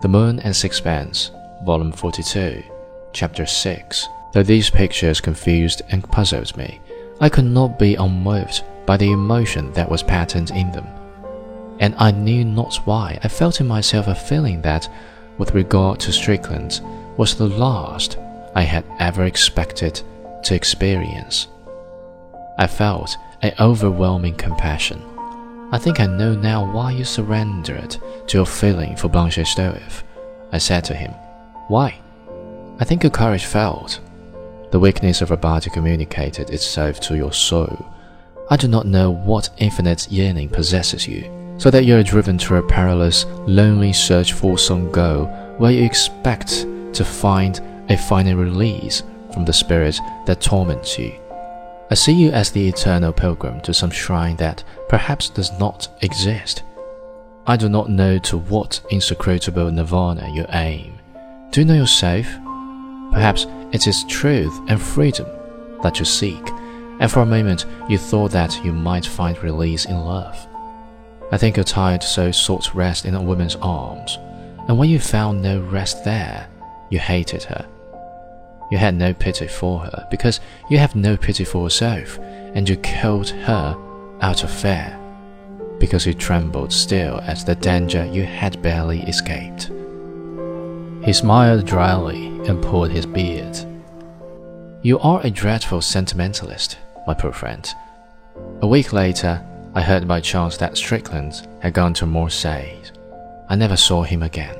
The Moon and Sixpence, Volume 42, Chapter 6. Though these pictures confused and puzzled me, I could not be unmoved by the emotion that was patent in them. And I knew not why I felt in myself a feeling that, with regard to Strickland, was the last I had ever expected to experience. I felt an overwhelming compassion. I think I know now why you surrendered to your feeling for Blanche Stroeve. I said to him, Why? I think your courage failed. The weakness of your body communicated itself to your soul. I do not know what infinite yearning possesses you, so that you are driven to a perilous, lonely search for some goal where you expect to find a final release from the spirit that torments you. I see you as the eternal pilgrim to some shrine that perhaps does not exist. I do not know to what insecrutable nirvana you aim. Do you know yourself? Perhaps it is truth and freedom that you seek, and for a moment you thought that you might find release in love. I think your tired soul sought rest in a woman's arms, and when you found no rest there, you hated her. You had no pity for her because you have no pity for yourself, and you killed her out of fear because you trembled still at the danger you had barely escaped. He smiled dryly and pulled his beard. You are a dreadful sentimentalist, my poor friend. A week later, I heard by chance that Strickland had gone to Marseille. I never saw him again.